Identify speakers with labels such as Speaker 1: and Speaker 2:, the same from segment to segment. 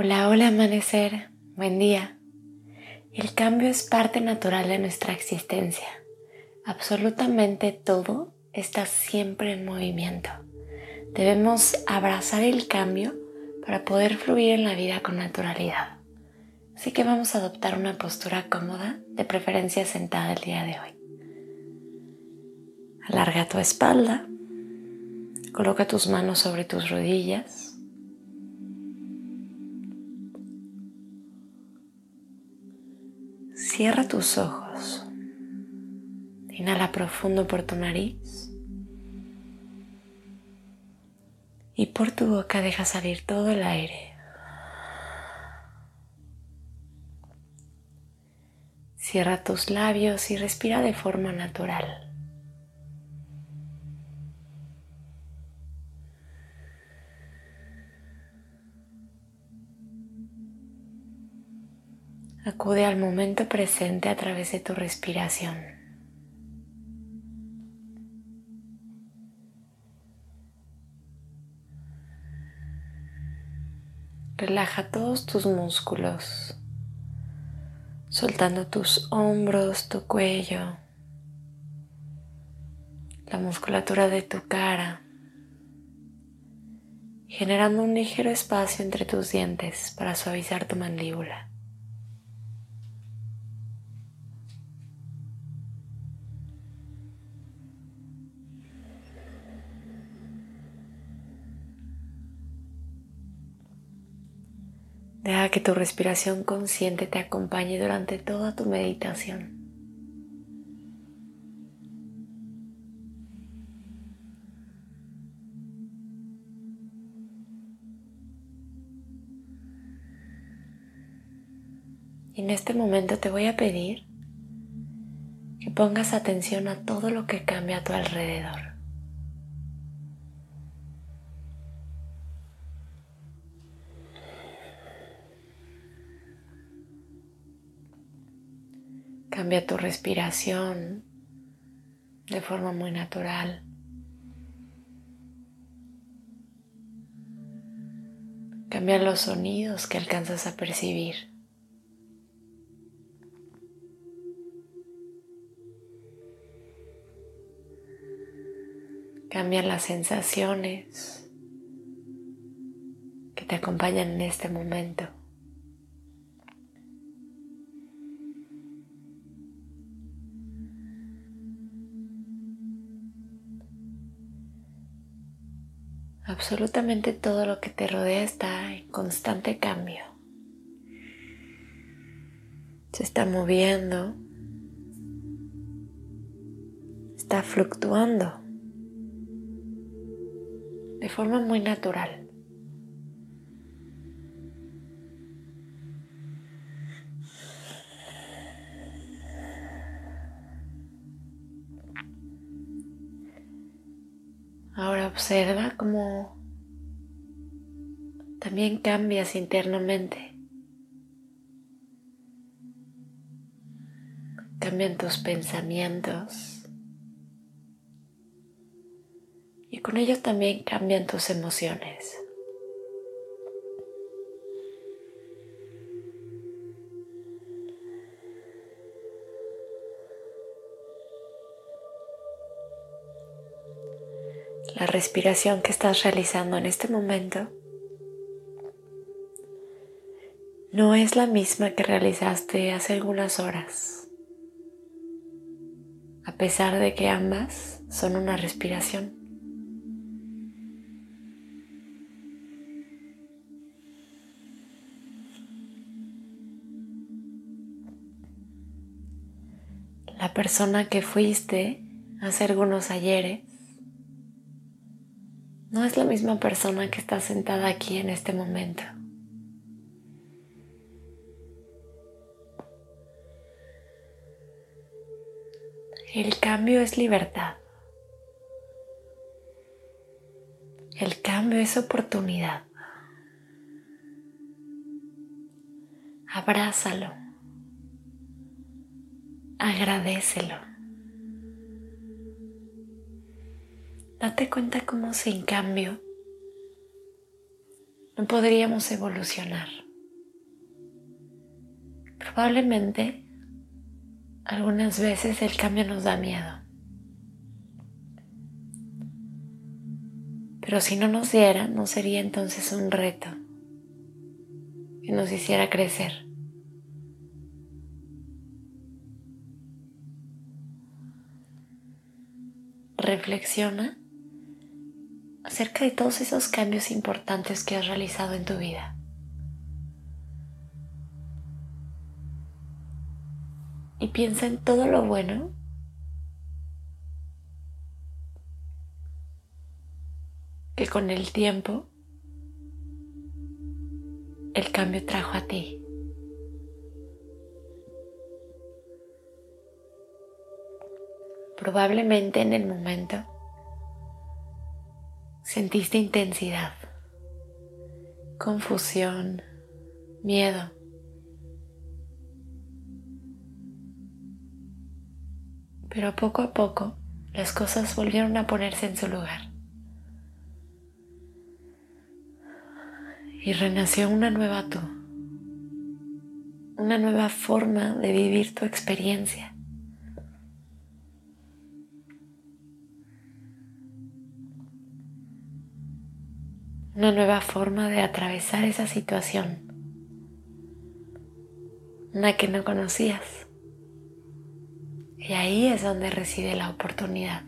Speaker 1: Hola, hola amanecer, buen día. El cambio es parte natural de nuestra existencia. Absolutamente todo está siempre en movimiento. Debemos abrazar el cambio para poder fluir en la vida con naturalidad. Así que vamos a adoptar una postura cómoda, de preferencia sentada el día de hoy. Alarga tu espalda, coloca tus manos sobre tus rodillas Cierra tus ojos. Inhala profundo por tu nariz. Y por tu boca deja salir todo el aire. Cierra tus labios y respira de forma natural. Acude al momento presente a través de tu respiración. Relaja todos tus músculos, soltando tus hombros, tu cuello, la musculatura de tu cara, generando un ligero espacio entre tus dientes para suavizar tu mandíbula. Deja que tu respiración consciente te acompañe durante toda tu meditación. Y en este momento te voy a pedir que pongas atención a todo lo que cambia a tu alrededor. Cambia tu respiración de forma muy natural. Cambia los sonidos que alcanzas a percibir. Cambian las sensaciones que te acompañan en este momento. Absolutamente todo lo que te rodea está en constante cambio. Se está moviendo. Está fluctuando de forma muy natural. Ahora observa cómo también cambias internamente. Cambian tus pensamientos y con ellos también cambian tus emociones. La respiración que estás realizando en este momento no es la misma que realizaste hace algunas horas, a pesar de que ambas son una respiración. La persona que fuiste hace algunos ayeres no es la misma persona que está sentada aquí en este momento. El cambio es libertad. El cambio es oportunidad. Abrázalo. Agradecelo. Date cuenta cómo sin cambio no podríamos evolucionar. Probablemente algunas veces el cambio nos da miedo. Pero si no nos diera, no sería entonces un reto que nos hiciera crecer. Reflexiona acerca de todos esos cambios importantes que has realizado en tu vida. Y piensa en todo lo bueno que con el tiempo el cambio trajo a ti. Probablemente en el momento sentiste intensidad, confusión, miedo. Pero poco a poco las cosas volvieron a ponerse en su lugar. Y renació una nueva tú, una nueva forma de vivir tu experiencia. Una nueva forma de atravesar esa situación, una que no conocías. Y ahí es donde reside la oportunidad.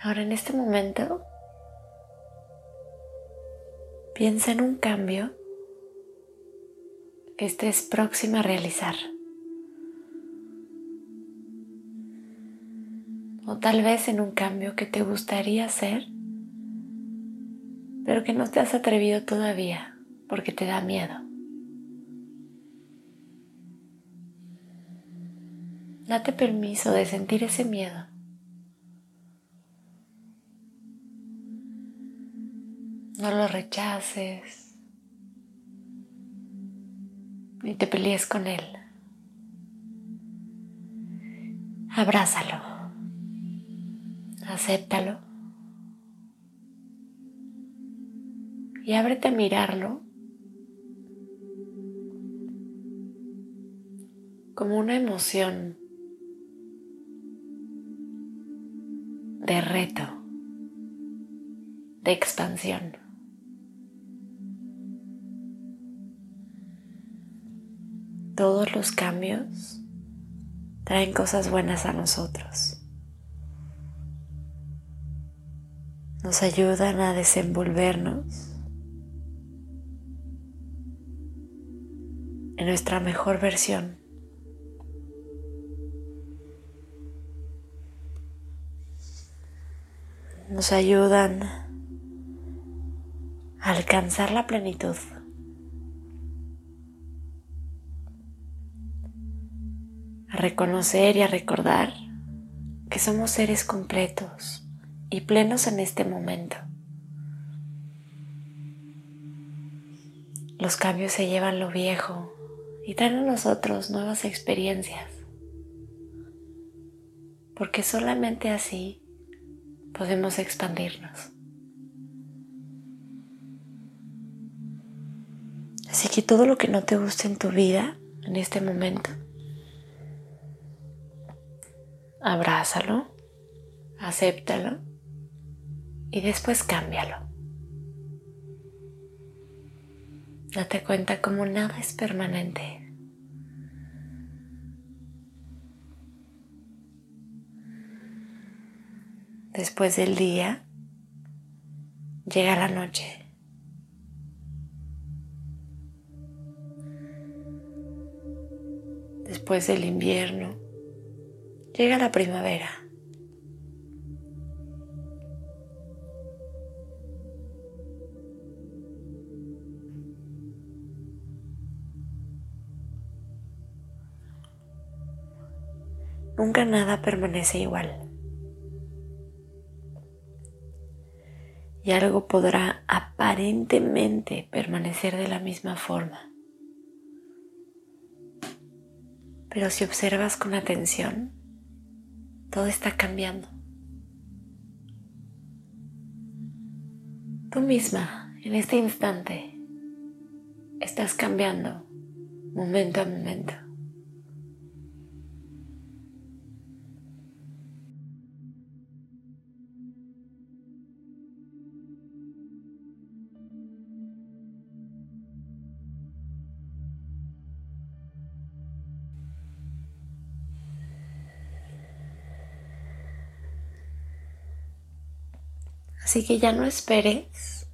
Speaker 1: Ahora en este momento, piensa en un cambio que estés próxima a realizar. O tal vez en un cambio que te gustaría hacer, pero que no te has atrevido todavía porque te da miedo. Date permiso de sentir ese miedo. No lo rechaces y te pelees con él. Abrázalo. Acéptalo. Y ábrete a mirarlo como una emoción de reto, de expansión. Todos los cambios traen cosas buenas a nosotros. Nos ayudan a desenvolvernos en nuestra mejor versión. Nos ayudan a alcanzar la plenitud. Reconocer y a recordar que somos seres completos y plenos en este momento. Los cambios se llevan lo viejo y traen a nosotros nuevas experiencias, porque solamente así podemos expandirnos. Así que todo lo que no te guste en tu vida en este momento, abrázalo, acéptalo y después cámbialo. Date cuenta como nada es permanente. Después del día llega la noche. Después del invierno llega la primavera. Nunca nada permanece igual. Y algo podrá aparentemente permanecer de la misma forma. Pero si observas con atención, todo está cambiando. Tú misma, en este instante, estás cambiando momento a momento. Así que ya no esperes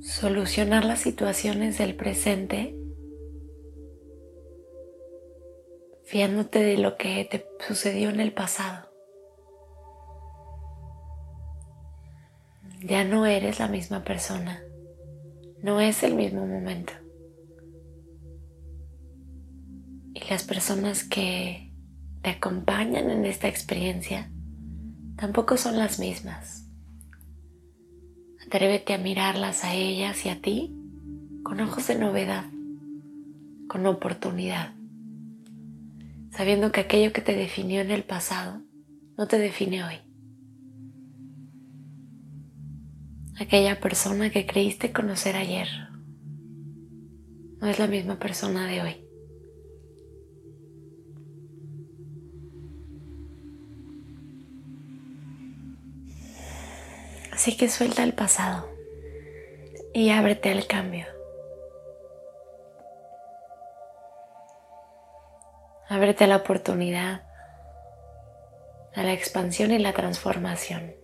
Speaker 1: solucionar las situaciones del presente fiándote de lo que te sucedió en el pasado. Ya no eres la misma persona, no es el mismo momento. Y las personas que te acompañan en esta experiencia tampoco son las mismas. Atrévete a mirarlas a ellas y a ti con ojos de novedad, con oportunidad, sabiendo que aquello que te definió en el pasado no te define hoy. Aquella persona que creíste conocer ayer no es la misma persona de hoy. Así que suelta el pasado y ábrete al cambio. Ábrete a la oportunidad, a la expansión y la transformación.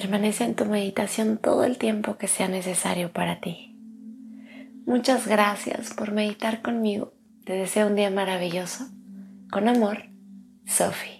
Speaker 1: Permanece en tu meditación todo el tiempo que sea necesario para ti. Muchas gracias por meditar conmigo. Te deseo un día maravilloso. Con amor, Sophie.